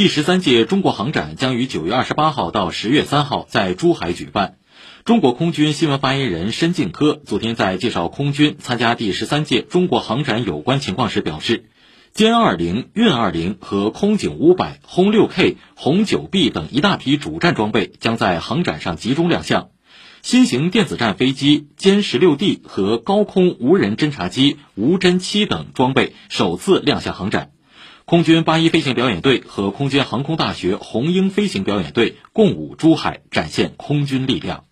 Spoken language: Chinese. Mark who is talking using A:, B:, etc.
A: 第十三届中国航展将于九月二十八号到十月三号在珠海举办。中国空军新闻发言人申敬科昨天在介绍空军参加第十三届中国航展有关情况时表示，歼二零、运二零和空警五百、轰六 K、轰九 B 等一大批主战装备将在航展上集中亮相。新型电子战飞机歼十六 D 和高空无人侦察机无侦七等装备首次亮相航展。空军八一飞行表演队和空军航空大学红鹰飞行表演队共舞珠海，展现空军力量。